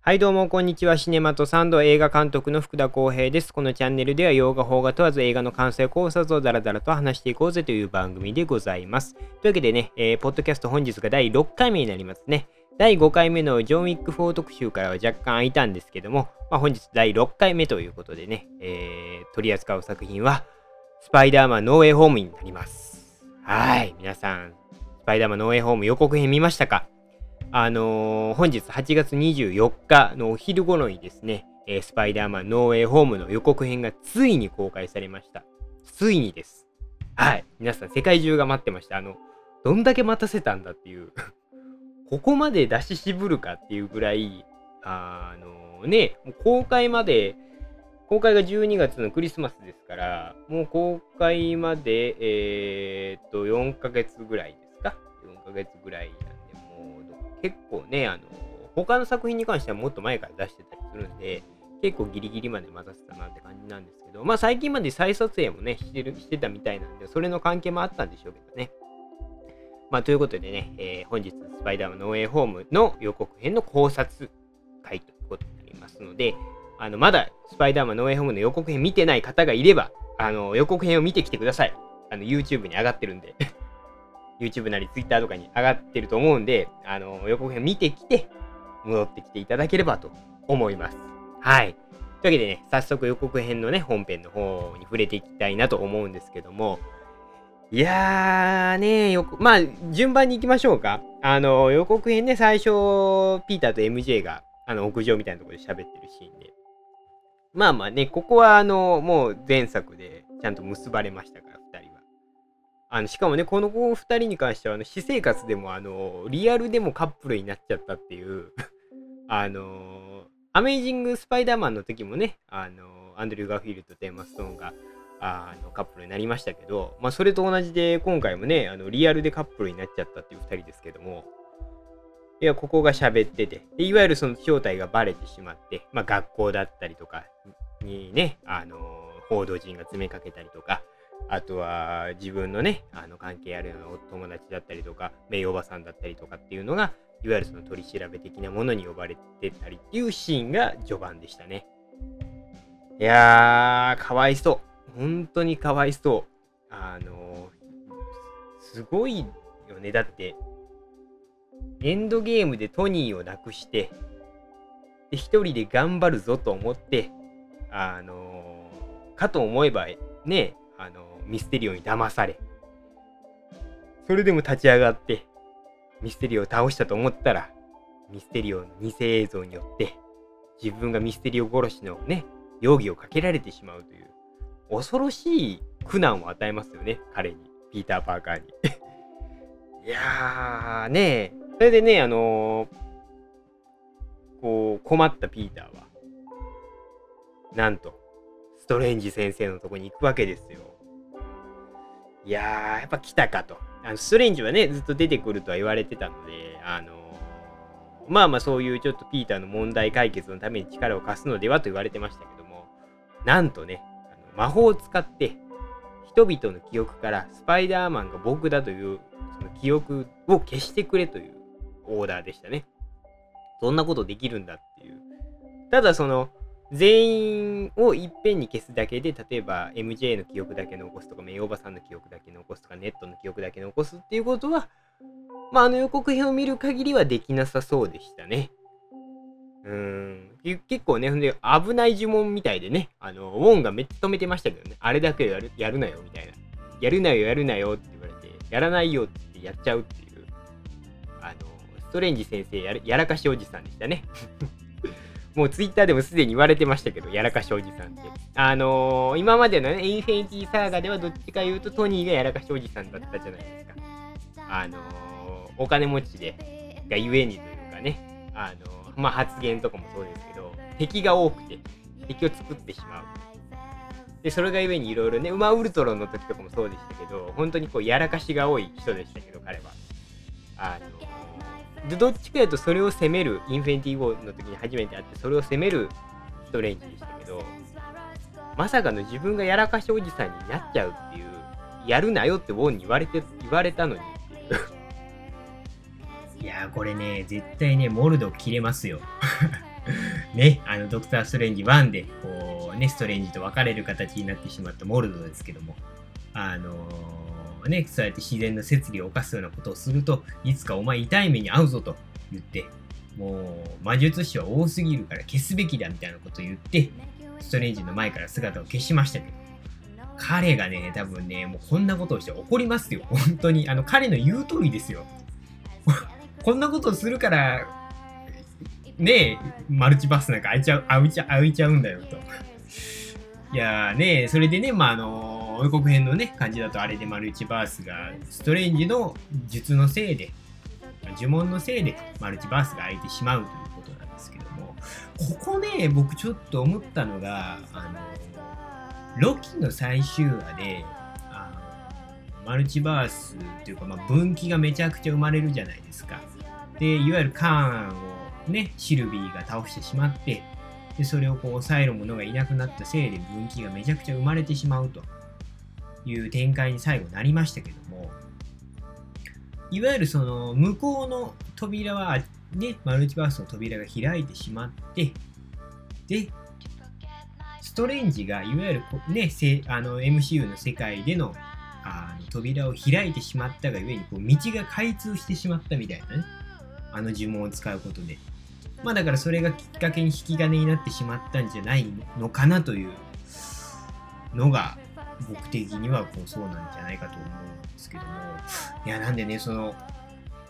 はいどうもこんにちは。シネマとサンド映画監督の福田光平です。このチャンネルでは洋画邦画問わず映画の完成考察をダラダラと話していこうぜという番組でございます。というわけでね、えー、ポッドキャスト本日が第6回目になりますね。第5回目のジョン・ウィック4特集からは若干空いたんですけども、まあ、本日第6回目ということでね、えー、取り扱う作品はスパイダーマンノーウェイホームになりますはい皆さんスパイダーマンノーウェイホーム予告編見ましたか？あのー、本日8月24日のお昼頃にですね、え、スパイダーマンノーウェイホームの予告編がついに公開されました。ついにです。はい。皆さん、世界中が待ってました。あの、どんだけ待たせたんだっていう ここまで出し渋るかっていうぐらい、あの、ね、公開まで、公開が12月のクリスマスですから、もう公開まで、えー、っと、4ヶ月ぐらいですか ?4 ヶ月ぐらいなんで、もう結構ね、あの、他の作品に関してはもっと前から出してたりするんで、結構ギリギリまで待たせたなって感じなんですけど、まあ最近まで再撮影もね、してるしてたみたいなんで、それの関係もあったんでしょうけどね。まあということでね、えー、本日、スパイダーマンノーウェイホームの予告編の考察会ということになりますので、あの、まだスパイダーマンノーウェイホームの予告編見てない方がいれば、あの、予告編を見てきてください。あの、YouTube に上がってるんで YouTube なり Twitter とかに上がってると思うんで、あの、予告編見てきて、戻ってきていただければと思います。はい。というわけでね、早速予告編のね、本編の方に触れていきたいなと思うんですけども、いやーね、よく、まあ、順番に行きましょうか。あの、予告編ね、最初、ピーターと MJ が、あの、屋上みたいなところで喋ってるシーンで。まあまあね、ここは、あの、もう前作でちゃんと結ばれましたから、2人は。あのしかもね、この2人に関してはあの私生活でもあのリアルでもカップルになっちゃったっていう あのアメイジング・スパイダーマンの時もね、あのアンドリュー・ガーフィールドとエマ・ストーンがあのカップルになりましたけど、まあ、それと同じで今回もね、あのリアルでカップルになっちゃったっていう2人ですけども、いや、ここが喋っててで、いわゆるその正体がバレてしまって、まあ、学校だったりとかにね、あの報道陣が詰めかけたりとか、あとは自分のね、あの関係あるようなお友達だったりとか、名誉おばさんだったりとかっていうのが、いわゆるその取り調べ的なものに呼ばれてたりっていうシーンが序盤でしたね。いやー、かわいそう。本当にかわいそう。あのすごいよね。だって、エンドゲームでトニーを亡くして、で、一人で頑張るぞと思って、あのかと思えば、ね、あのミステリオに騙され、それでも立ち上がって、ミステリオを倒したと思ったら、ミステリオの偽映像によって、自分がミステリオ殺しのね、容疑をかけられてしまうという、恐ろしい苦難を与えますよね、彼に、ピーター・パーカーに。いやー、ねえそれでね、あのー、こう、困ったピーターは、なんと、ストレンジ先生のとこに行くわけですよ。いやー、やっぱ来たかと。あのストレンジはね、ずっと出てくるとは言われてたので、あのー、まあまあそういうちょっとピーターの問題解決のために力を貸すのではと言われてましたけども、なんとね、あの魔法を使って人々の記憶からスパイダーマンが僕だというその記憶を消してくれというオーダーでしたね。そんなことできるんだっていう。ただその、全員をいっぺんに消すだけで、例えば MJ の記憶だけ残すとか、名誉おばさんの記憶だけ残すとか、ネットの記憶だけ残すっていうことは、まあ、あの予告編を見る限りはできなさそうでしたね。うーん。結構ね、ほんで、危ない呪文みたいでね、あの、ウォンがめっちゃ止めてましたけどね、あれだけやるやるなよ、みたいな。やるなよ、やるなよって言われて、やらないよってやっちゃうっていう、トレンジ先生ややらかしおじさんでしたね。もうツイッターでもすでに言われてましたけど、やらかしおじさんって。あのー、今までのね、インフィニティサーガではどっちか言うとトニーがやらかしおじさんだったじゃないですか。あのー、お金持ちで、がゆえにというかね、あのー、まあ、発言とかもそうですけど、敵が多くて、敵を作ってしまう。で、それがゆえにいろいろね、馬ウルトロンの時とかもそうでしたけど、本当にこう、やらかしが多い人でしたけど、彼は。あのでどっちかというとそれを攻めるインフィニティ・ウォーの時に初めて会ってそれを攻めるストレンジでしたけどまさかの自分がやらかしおじさんになっちゃうっていうやるなよってウォンに言われて、言われたのにいう。いや、これね、絶対ね、モルド切れますよ。ね、あの、ドクター・ストレンジ1で、こう、ね、ストレンジと別れる形になってしまったモルドですけども、あのー、ね、そうやって自然の摂理を犯すようなことをすると、いつかお前痛い目に遭うぞと言って、もう、魔術師は多すぎるから消すべきだみたいなことを言って、ストレンジの前から姿を消しましたけど、彼がね、多分ね、もうこんなことをして怒りますよ。本当に。あの、彼の言う通りですよ。こんなことをするから、ねえマルチバスなんか開いちゃう、開いちゃ開いちゃうんだよと。いやーねそれでね、まあ、あの予告編のね、感じだとあれでマルチバースが、ストレンジの術のせいで、呪文のせいでマルチバースが開いてしまうということなんですけども、ここね、僕ちょっと思ったのが、あのロキの最終話で、マルチバースっていうか、まあ、分岐がめちゃくちゃ生まれるじゃないですか。で、いわゆるカーンをね、シルビーが倒してしまって、で、それをこう抑える者がいなくなったせいで分岐がめちゃくちゃ生まれてしまうという展開に最後なりましたけども、いわゆるその向こうの扉は、ね、マルチバースの扉が開いてしまって、で、ストレンジがいわゆるね、あの MCU の世界でのあの扉を開いてしまったがゆえにこう道が開通してしまったみたいなね、あの呪文を使うことで。まあだからそれがきっかけに引き金になってしまったんじゃないのかなというのが僕的にはこうそうなんじゃないかと思うんですけども。いや、なんでね、その、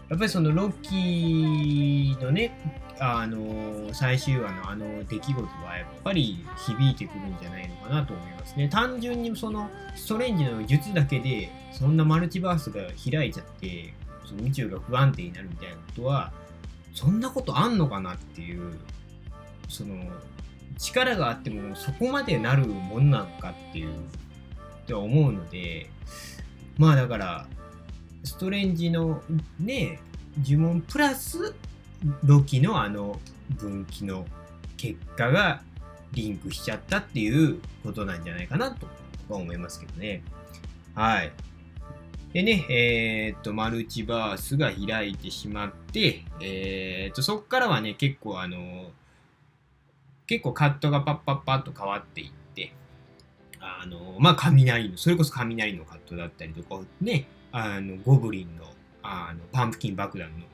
やっぱりそのロッキーのね、あの最終話のあの出来事はやっぱり響いてくるんじゃないのかなと思いますね。単純にそのストレンジの術だけでそんなマルチバースが開いちゃってその宇宙が不安定になるみたいなことはそんなことあんのかなっていうその力があってもそこまでなるもんなのかっていうって思うのでまあだからストレンジのね呪文プラスロキのあの分岐の結果がリンクしちゃったっていうことなんじゃないかなとは思いますけどね。はい。でね、えー、っと、マルチバースが開いてしまって、えー、っと、そっからはね、結構あの、結構カットがパッパッパッと変わっていって、あの、まあ、雷の、それこそ雷のカットだったりとか、ね、あの、ゴブリンの、あの、パンプキン爆弾の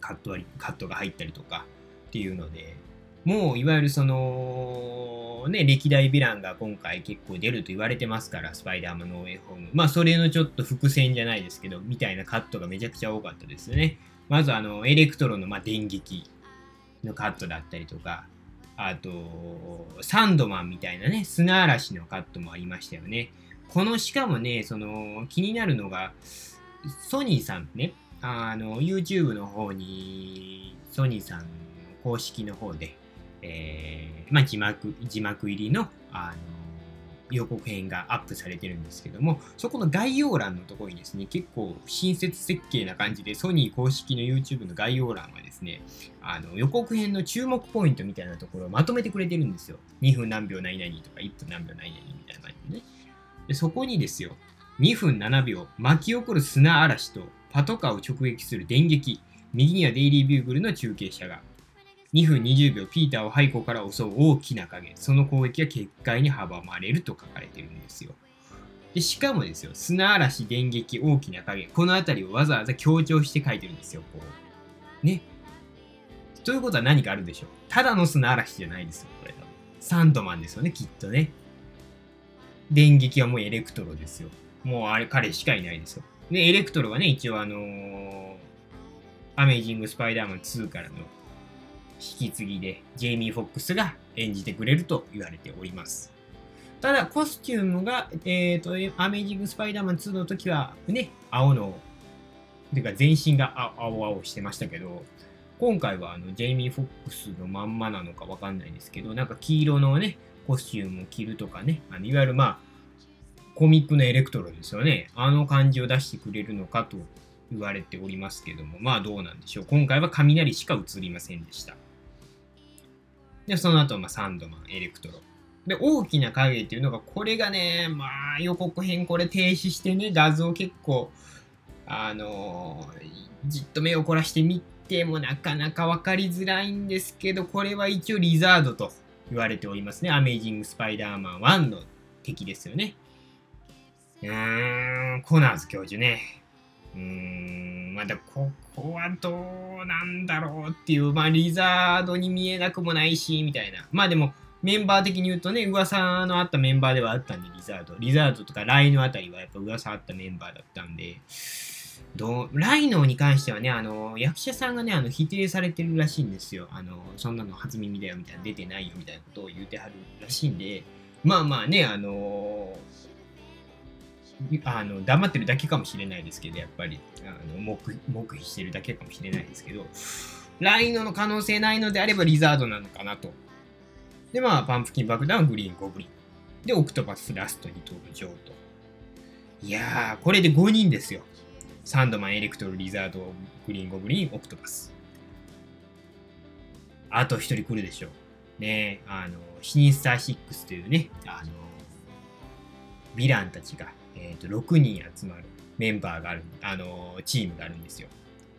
カット割カットが入ったりとかっていうので、もういわゆるその、ね、歴代ヴィランが今回結構出ると言われてますから、スパイダーマンのウェイホーム。まあ、それのちょっと伏線じゃないですけど、みたいなカットがめちゃくちゃ多かったですよね。まずあの、エレクトロのま電撃のカットだったりとか、あと、サンドマンみたいなね、砂嵐のカットもありましたよね。この、しかもね、その、気になるのが、ソニーさんね、あの、YouTube の方に、ソニーさんの公式の方で、えー、まあ、字幕、字幕入りの、あの、予告編がアップされてるんですけども、そこの概要欄のところにですね、結構親切設計な感じで、ソニー公式の YouTube の概要欄はですね、あの予告編の注目ポイントみたいなところをまとめてくれてるんですよ。2分何秒何々とか1分何秒何々みたいな感じでね。でそこにですよ、2分7秒、巻き起こる砂嵐とパトカーを直撃する電撃、右にはデイリービューグルの中継車が、2分20秒ピーターを背後から襲う大きな影、その攻撃は結界に阻まれると書かれてるんですよ。でしかもですよ、砂嵐、電撃、大きな影、この辺りをわざわざ強調して書いてるんですよ、こう。ね。ということは何かあるでしょう。ただの砂嵐じゃないですよ、これ多分。サンドマンですよね、きっとね。電撃はもうエレクトロですよ。もうあれ、彼しかいないですよ。で、エレクトロはね、一応あのー、アメイジング・スパイダーマン2からの引き継ぎで、ジェイミー・フォックスが演じてくれると言われております。ただ、コスチュームが、えっ、ー、と、アメイジング・スパイダーマン2の時は、ね、青の、てか全身が青々してましたけど、今回はあのジェイミー・フォックスのまんまなのかわかんないですけど、なんか黄色のね、コスチュームを着るとかね、あのいわゆるまあ、コミックのエレクトロですよね。あの感じを出してくれるのかと言われておりますけども、まあどうなんでしょう。今回は雷しか映りませんでした。で、その後、まあ、サンドマン、エレクトロ。で、大きな影っていうのが、これがね、まあ予告編これ停止してね、画像結構、あのじっと目を凝らして見てもなかなか分かりづらいんですけど、これは一応リザードと言われておりますね。アメイジング・スパイダーマン1の敵ですよね。うーん、コナーズ教授ね。うーん、まだここはどうなんだろうっていう、まあリザードに見えなくもないし、みたいな。まあでも、メンバー的に言うとね、噂のあったメンバーではあったんで、リザード。リザードとかライノあたりはやっぱ噂あったメンバーだったんで、どうライノに関してはね、あの、役者さんがね、あの、否定されてるらしいんですよ。あの、そんなの初耳だよみたいな、出てないよみたいなことを言うてはるらしいんで、まあまあね、あのあの黙ってるだけかもしれないですけど、やっぱりあの黙黙秘してるだけかもしれないですけど、ライノの可能性ないのであればリザードなのかなと。で、まあ、パンプキン爆弾、グリーン、ゴブリン。で、オクトパスラストに登場と。いやー、これで5人ですよ。サンドマン、エレクトロ、リザード、グリーン、ゴブリン、オクトパス。あと1人来るでしょう。ねあの、シニスター6というね、あの、ヴィランたちが、えーと、6人集まるメンバーがある、あの、チームがあるんですよ。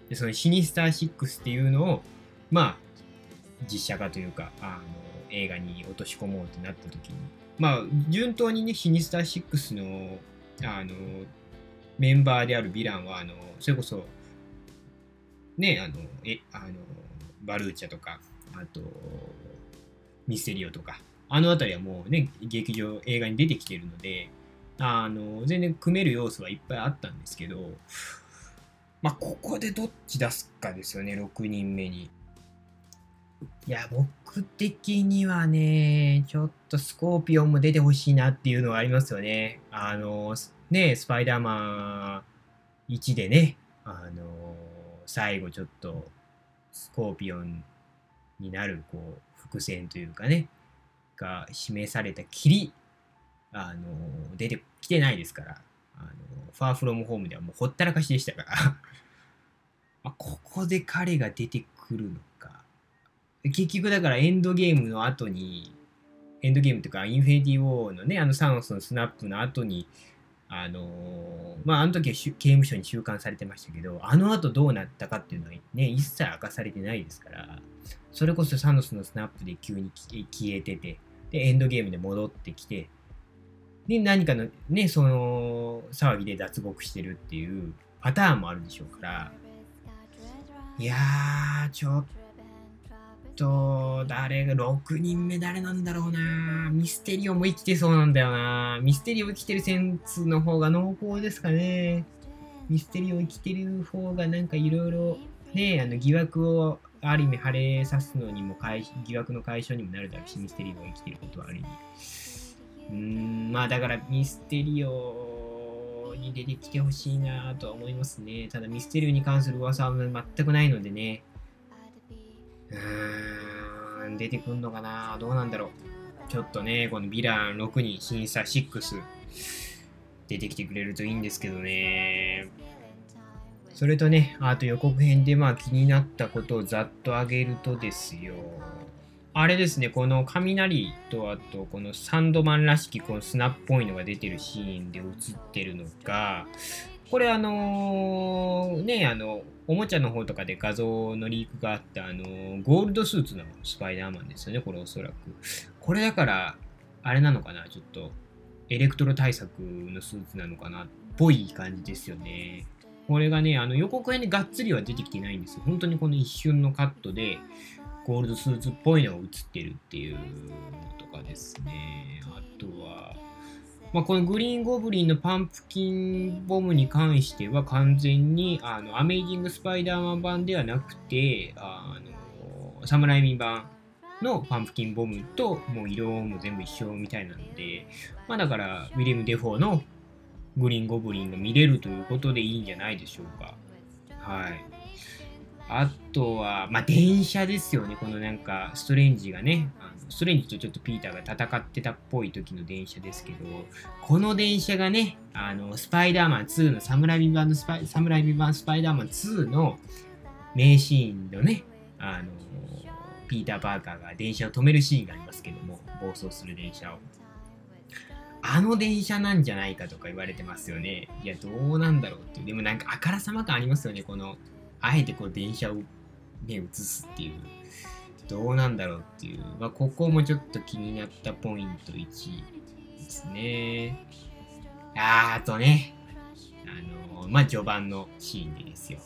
で、そのシニスター6っていうのを、まあ、実写化というか、あの、映画に落とし込もうってなった時に、まあ、順当にね、シニスター6の、あの、メンバーであるヴィランは、あの、それこそ、ね、あの、え、あの、バルーチャとか、あと、ミステリオとか、あの辺りはもうね、劇場、映画に出てきてるので、あの、全然組める要素はいっぱいあったんですけど、まあ、ここでどっち出すかですよね、6人目に。いや、僕的にはね、ちょっとスコーピオンも出てほしいなっていうのはありますよね。あの、ね、スパイダーマン1でね、あの、最後ちょっとスコーピオンになる、こう、伏線というかね、が示されたきり、あの、出てきてないですから、あの、ファーフロムホームではもうほったらかしでしたから まあ、ここで彼が出てくるのか。結局だからエンドゲームの後に、エンドゲームというか、インフィニティ・ウォーのね、あのサノスのスナップの後に、あのー、まあ、あの時は刑務所に収監されてましたけど、あの後どうなったかっていうのはね、一切明かされてないですから、それこそサノスのスナップで急に消えてて、で、エンドゲームで戻ってきて、で、何かのね、その騒ぎで脱獄してるっていうパターンもあるでしょうから、いやー、ちょっと、誰が、6人目誰なんだろうなミステリオも生きてそうなんだよなミステリオ生きてるセンスの方が濃厚ですかね。ミステリオ生きてる方がなんかいろいろね、あの疑惑をある意味晴れさすのにも疑惑の解消にもなるだろうし、ミステリオが生きてることはある意味。うん、まあだからミステリオに出てきてほしいなとは思いますね。ただミステリオに関する噂は全くないのでね。うーん、出てくんのかなどうなんだろう。ちょっとね、このヴィラン6人、審査6、出てきてくれるといいんですけどね。それとね、あと予告編でまあ気になったことをざっと挙げるとですよ。あれですね、この雷とあとこのサンドマンらしきこの砂っぽいのが出てるシーンで映ってるのが、これあのー、ね、あの、おもちゃの方とかで画像のリークがあった、あのー、ゴールドスーツのスパイダーマンですよね、これおそらく。これだから、あれなのかな、ちょっと、エレクトロ対策のスーツなのかな、っぽい感じですよね。これがね、あの予告編でがっつりは出てきてないんですよ。本当にこの一瞬のカットで、ゴールドスーツっぽいのが映ってるっていうのとかですね。あとは、まあ、このグリーンゴブリンのパンプキンボムに関しては完全にあのアメイジングスパイダーマン版ではなくて、あのサムライミ版のパンプキンボムともう色も全部一緒みたいなので、まあだからウィリアム・デフォーのグリーンゴブリンが見れるということでいいんじゃないでしょうか。はい。あとは、まあ、電車ですよね。このなんか、ストレンジがね、あのストレンジとちょっとピーターが戦ってたっぽい時の電車ですけど、この電車がね、あの、スパイダーマン2の、サムライミ版のスパイ、サムライミ版スパイダーマン2の名シーンのね、あの、ピーター・パーカーが電車を止めるシーンがありますけども、暴走する電車を。あの電車なんじゃないかとか言われてますよね。いや、どうなんだろうっていう。でもなんかあからさま感ありますよね。この、あえてこう電車をね、映すっていう。どうなんだろうっていう。まあ、ここもちょっと気になったポイント1ですね。ああとね、あの、まあ、序盤のシーンでですよ。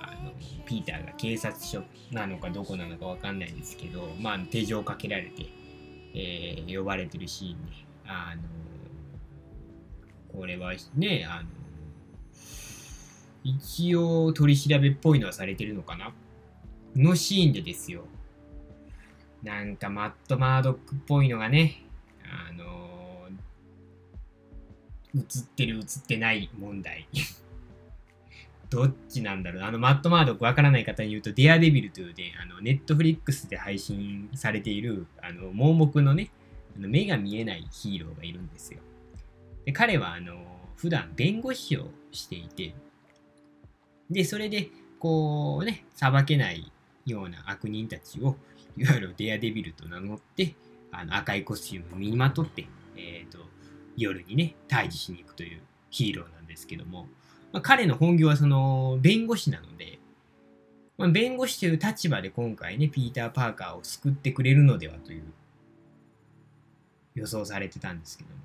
あの、ピーターが警察署なのかどこなのかわかんないですけど、まあ、手錠をかけられて、えー、呼ばれてるシーンで、あの、これはね、あの、一応取り調べっぽいのはされてるのかな？のシーンでですよ。なんかマット・マードックっぽいのがね、あの映ってる映ってない問題。どっちなんだろう？あの、マット・マードックわからない方に言うと、デアデビルというね、あの、ネットフリックスで配信されている、あの、盲目のね、あの目が見えないヒーローがいるんですよ。で彼はあの普段弁護士をしていてでそれでこうね裁けないような悪人たちをいわゆるデアデビルと名乗ってあの赤いコスチュームを身にまとって、えーと、夜にね退治しに行くというヒーローなんですけども、まあ、彼の本業はその弁護士なので、まあ、弁護士という立場で今回ねピーター・パーカーを救ってくれるのではという予想されてたんですけども。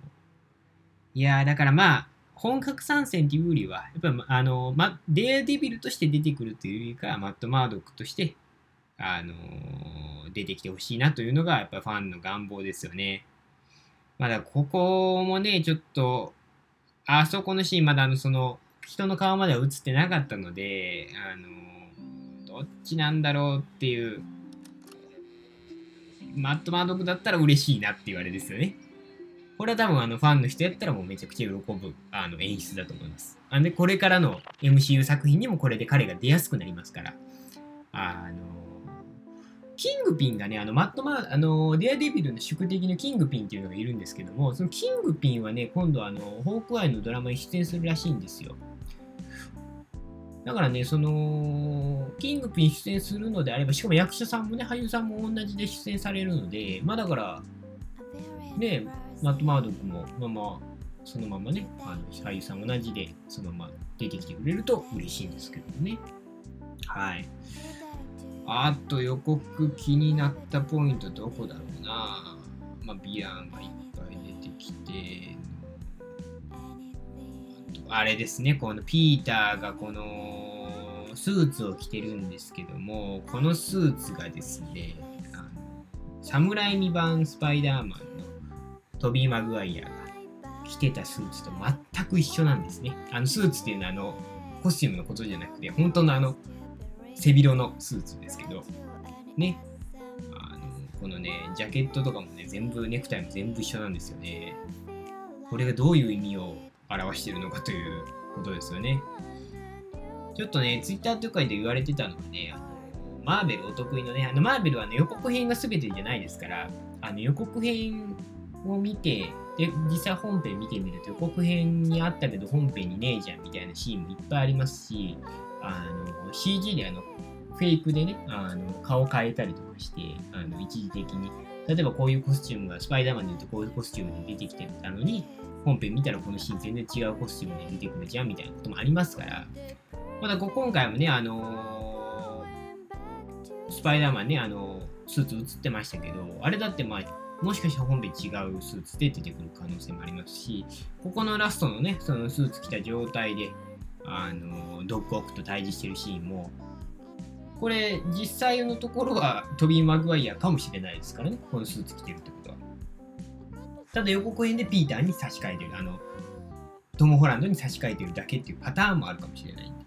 いやー、だからまあ、本格参戦っていうよりは、やっぱ、あの、ま、デアデビルとして出てくるというよりか、マット・マードックとして、あのー、出てきてほしいなというのが、やっぱファンの願望ですよね。まだここもね、ちょっと、あそこのシーン、まだあの、その、人の顔までは映ってなかったので、あのー、どっちなんだろうっていうマット・マードックだったら嬉しいなって言われですよね。これは多分あのファンの人やったらもうめちゃくちゃ喜ぶあの演出だと思います。あで、これからの MCU 作品にもこれで彼が出やすくなりますから。あの、キングピンがね、あの、マットマあの、デアデビルの宿敵のキングピンっていうのがいるんですけども、そのキングピンはね、今度あの、ホークアイのドラマに出演するらしいんですよ。だからね、その、キングピン出演するのであれば、しかも役者さんもね、俳優さんも同じで出演されるので、まあだから、ね、マット・マードックも、まあまあ、そのままね、あの俳優さん同じで、そのまま出てきてくれると嬉しいんですけどね。はい。あと予告気になったポイントどこだろうな。まあ、ヴィランがいっぱい出てきて、あれですね、このピーターがこのスーツを着てるんですけども、このスーツがですね、あの侍未版スパイダーマンのトビー・マグワイアが着てたスーツと全く一緒なんですね。あのスーツっていうのはあのコスチュームのことじゃなくて、本当のあの背広のスーツですけど、ね。あのこのね、ジャケットとかもね、全部、ネクタイも全部一緒なんですよね。これがどういう意味を表しているのかということですよね。ちょっとね、ツイッターとかで言われてたのはね、あのマーベルお得意のね、あのマーベルは、ね、予告編が全てじゃないですから、あの予告編を見て、で、実際本編見てみると予告編にあったけど本編にねえじゃんみたいなシーンもいっぱいありますし、あの CG であのフェイクでね、あの顔変えたりとかして、あの一時的に、例えばこういうコスチュームが、スパイダーマンで言うとこういうコスチュームで出てきてたのに、本編見たらこのシーン全然違うコスチュームで出てくるじゃんみたいなこともありますから、まだ今回もね、あのー、スパイダーマンね、あのー、スーツ映ってましたけど、あれだってまあ、もしかしたら本編違うスーツで出てくる可能性もありますし、ここのラストのね、そのスーツ着た状態で、あの、ドッグオークと対峙してるシーンも、これ実際のところはトビー・マグワイアかもしれないですからね、このスーツ着てるってことは。ただ予告編でピーターに差し替えてる、あの、トム・ホランドに差し替えてるだけっていうパターンもあるかもしれないんで、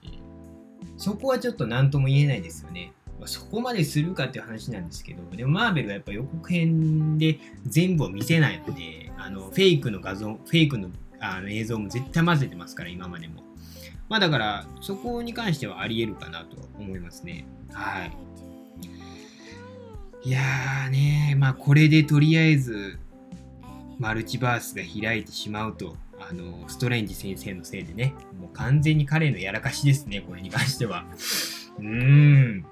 そこはちょっと何とも言えないですよね。まそこまでするかっていう話なんですけど、でもマーベルはやっぱ予告編で全部を見せないので、あのフェイクの画像、フェイクのあの映像も絶対混ぜてますから、今までも。まあだから、そこに関してはあり得るかなと思いますね。はい。いやーねまあこれでとりあえず、マルチバースが開いてしまうと、あの、ストレンジ先生のせいでね、もう完全に彼のやらかしですね、これに関しては。うーん。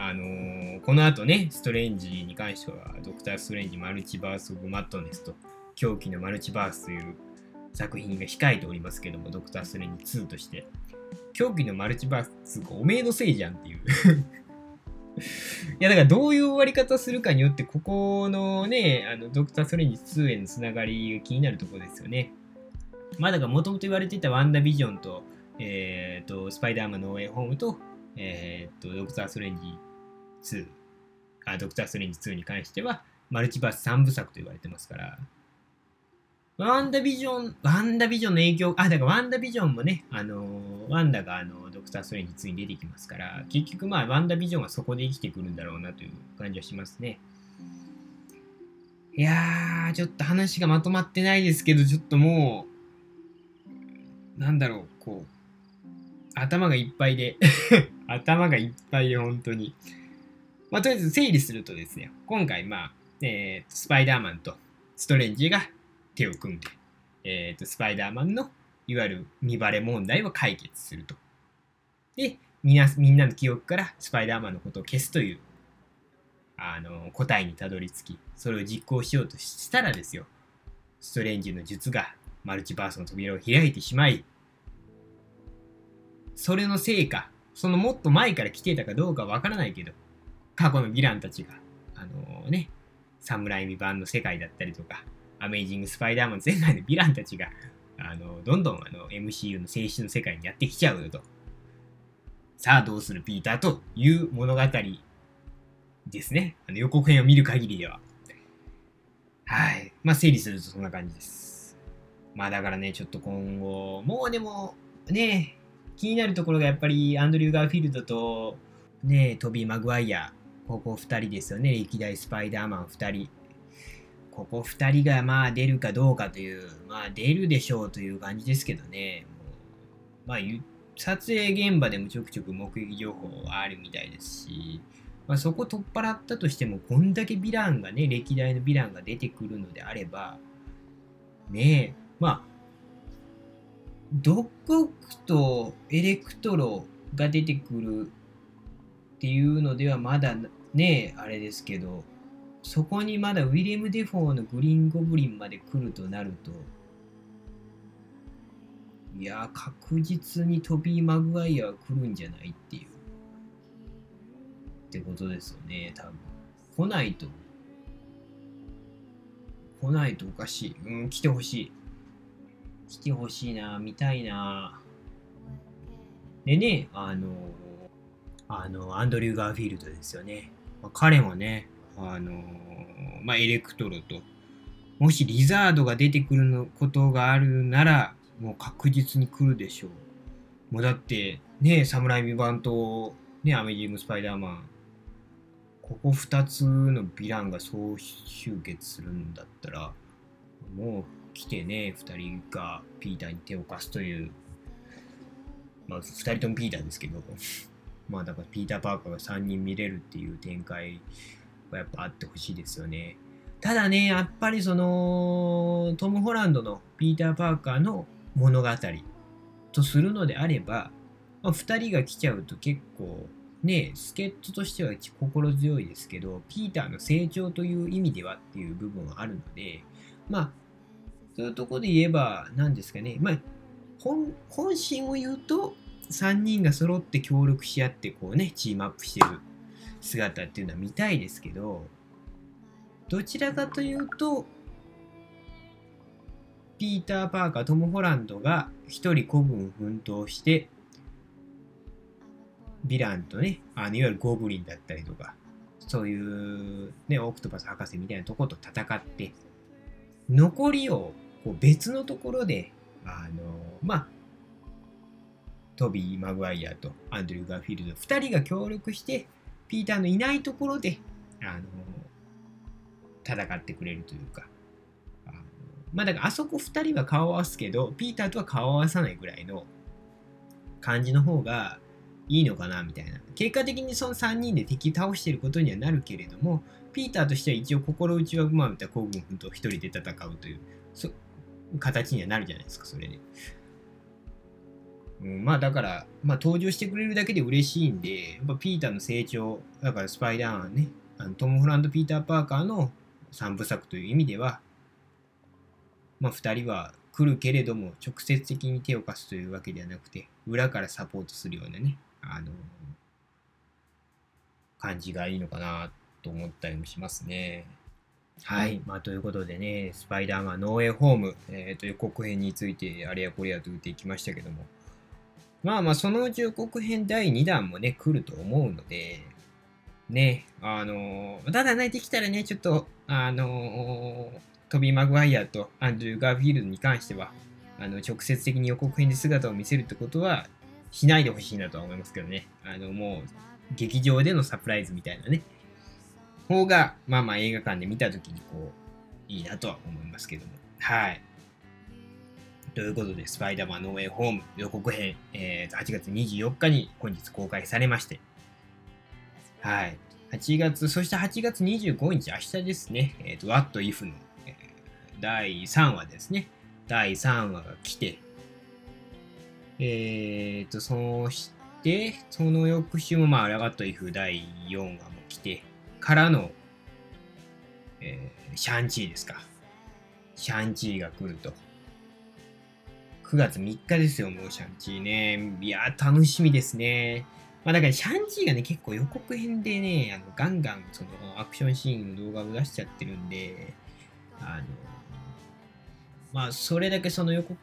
あのー、この後ね、ストレンジに関しては、ドクター・ストレンジ・マルチバース・オブ・マットネスと、狂気のマルチバースという作品が控えておりますけども、ドクター・ストレンジ2として、狂気のマルチバースがおめえのせいじゃんっていう。いやだからどういう終わり方するかによってここのねあのドクター・ストレンジ2へのつながりが気になるところですよね。まあだからもともと言われていたワンダビジョンと,、えーと、スパイダーマンのウェイホームと,、えー、とドクター・ストレンジ2あ、ドクター・ストレンジ2に関しては、マルチバース3部作と言われてますから、ワンダビジョン、ワンダビジョンの影響、あ、だからワンダビジョンもね、あのワンダがあのドクター・ストレンジ2に出てきますから、結局まあ、ワンダビジョンはそこで生きてくるんだろうなという感じはしますね。いやー、ちょっと話がまとまってないですけど、ちょっともう、なんだろう、こう、頭がいっぱいで 頭がいっぱいで、本当に。まあ、とりあえず整理するとですね、今回、まあ、えー、スパイダーマンとストレンジが手を組んで、えーと、スパイダーマンのいわゆる見バレ問題を解決すると。で、みなみんなの記憶からスパイダーマンのことを消すというあの答えにたどり着き、それを実行しようとしたらですよ、ストレンジの術がマルチバースの扉を開いてしまい、それのせいか、そのもっと前から来てたかどうかわからないけど、過去のヴィランたちが、あのー、ね、サムライミ版の世界だったりとか、アメイジング・スパイダーマン全体のヴィランたちが、あのどんどんあの MCU の静止の世界にやってきちゃうよと。さあどうするピーターという物語ですね。あの予告編を見る限りでは。はい。まあ整理するとそんな感じです。まあだからね、ちょっと今後、もうでもね、気になるところがやっぱりアンドリュー・ガーフィールドとね、トビー・マグワイアここ2人ですよね、歴代スパイダーマン2人。ここ2人がまあ出るかどうかという、まあ出るでしょうという感じですけどね、まあ撮影現場でもちょくちょく目撃情報はあるみたいですし、まあ、そこ取っ払ったとしても、こんだけヴィランがね、歴代のヴィランが出てくるのであれば、ねえ、まあ、ドックとエレクトロが出てくるっていうのではまだねあれですけどそこにまだウィリアム・デフォーのグリーン・ゴブリンまで来るとなるといや確実にトビー・マグワイアは来るんじゃないっていう。ってことですよね多分。来ないと。来ないとおかしい。うん来てほしい。来てほしいな見たいなでねあのあのアンドリュー・ガーフィールドですよねまあ、彼もね、あのー、まあ、エレクトロと、もしリザードが出てくるのことがあるなら、もう確実に来るでしょう。もうだって、ね、サムライミ版と、ね、アメジング・スパイダーマン、ここ2つのヴィランが総集結するんだったら、もう来てね、2人がピーターに手を貸すという、まあ、2人ともピーターですけど、まあだからピーター・パーカーが3人見れるっていう展開はやっぱあってほしいですよね。ただね、やっぱりそのトム・ホランドのピーター・パーカーの物語とするのであれば、まあ、2人が来ちゃうと結構ね、助っ人としては心強いですけど、ピーターの成長という意味ではっていう部分はあるので、まあ、そういうとこで言えば、何ですかね、まあ、本心を言うと、3人が揃って協力し合ってこうねチームアップしてる姿っていうのは見たいですけどどちらかというとピーター・パーカートム・ホランドが一人孤軍奮闘してヴィランとねあのいわゆるゴブリンだったりとかそういうねオクトパス博士みたいなとこと戦って残りをこう別のところであのまあトビー・マグワイアとアンドリュー・ガーフィールド2人が協力してピーターのいないところであの戦ってくれるというかあのまあだからあそこ2人は顔を合わすけどピーターとは顔を合わさないぐらいの感じの方がいいのかなみたいな。結果的にその3人で敵倒してることにはなるけれどもピーターとしては一応心打ちはまあ孤軍奮闘1人で戦うという形にはなるじゃないですかそれで、うん、まあだから、まあ登場してくれるだけで嬉しいんで、やっぱピーターの成長、だからスパイダーマンね、あのトム・ホランド・ピーター・パーカーの3部作という意味では、まあ2人は来るけれども、直接的に手を貸すというわけではなくて、裏からサポートするようなね、あの、感じがいいのかなと思ったりもしますね。はい。まあ、ということでね、スパイダーマンノーウェイホーム、えー、と予告編についてあれやこれやと言っていきましたけども、まあまあ、そのうち予告編第2弾もね、来ると思うので、ね、あのー、ただね、できたらね、ちょっと、あのー、トビー・マグワイアとアンドリュー・ガーフィールドに関しては、あの直接的に予告編で姿を見せるってことはしないでほしいなとは思いますけどね。あの、もう、劇場でのサプライズみたいなね、方が、まあまあ映画館で見たときにこう、いいなとは思いますけども。はい。ということで、スパイダーマンノーウェイホーム予告編、えー、8月24日に本日公開されまして、はい。8月、そして8月25日、明日ですね、えっ、ー、と、What If の、えー、第3話ですね。第3話が来て、えっ、ー、と、そして、その翌週も、まあ、What If 第4話も来て、からの、えー、シャンチーですか。シャンチーが来ると。9月3日ですよ、もうシャンチーね。いや楽しみですね。まあだからシャンチーがね、結構予告編でね、あのガンガンそのアクションシーンの動画を出しちゃってるんで、あの、まあそれだけその予告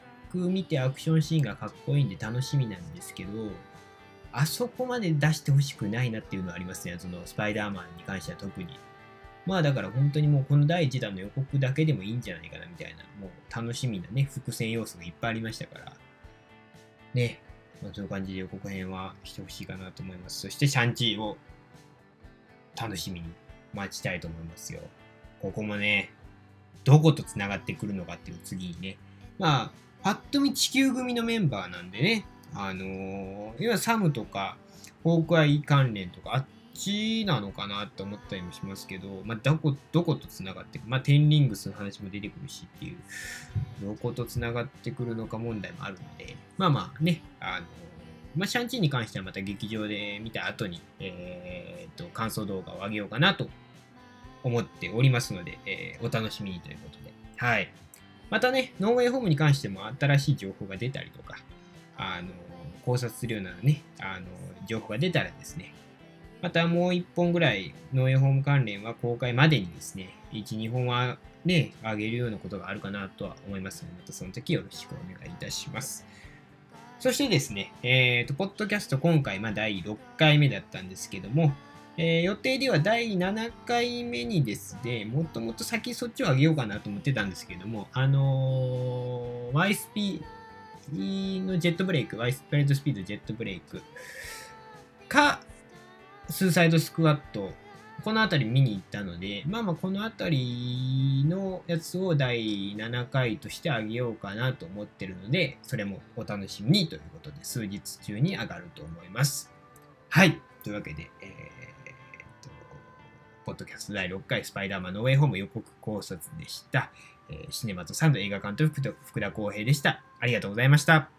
見てアクションシーンがかっこいいんで楽しみなんですけど、あそこまで出してほしくないなっていうのはありますね。そのスパイダーマンに関しては特に。まあだから本当にもうこの第1弾の予告だけでもいいんじゃないかなみたいな、もう楽しみなね、伏線要素がいっぱいありましたから。ね。まあ、そういう感じで予告編はしてほしいかなと思います。そしてシャンチーを楽しみに待ちたいと思いますよ。ここもね、どこと繋がってくるのかっていう次にね。まあ、パッと見地球組のメンバーなんでね、あのー、今サムとか、ホークアイ関連とか、あっちなのかなって思ったりもしますけど、まあ、どこ、どこと繋がって、まあ、テンリングスの話も出てくるしっていう、どこと繋がってくるのか問題もあるので、まあまあね、あの、まあ、シャンチーに関してはまた劇場で見た後に、えー、と、感想動画を上げようかなと思っておりますので、えー、お楽しみにということで。はい。またね、ノーウェイホームに関しても新しい情報が出たりとか、あの、考察するようなね、あの、情報が出たらですね、またもう1本ぐらい、農園ホーム関連は公開までにですね、1、2本はね、あげるようなことがあるかなとは思いますので、またその時よろしくお願いいたします。そしてですね、えっ、ー、と、ポッドキャスト今回、まあ、第6回目だったんですけども、えー、予定では第7回目にですね、もっともっと先そっちを上げようかなと思ってたんですけども、あのー、YSP のジェットブレイク、ワイスプレッドスピードジェットブレイクか、スーサイドスクワット、この辺り見に行ったので、まあまあこの辺りのやつを第7回としてあげようかなと思ってるので、それもお楽しみにということで、数日中に上がると思います。はい。というわけで、えー、と、ポッドキャスト第6回スパイダーマンのウェイホーム予告考察でした。えー、シネマとサンド映画監督福田康平でした。ありがとうございました。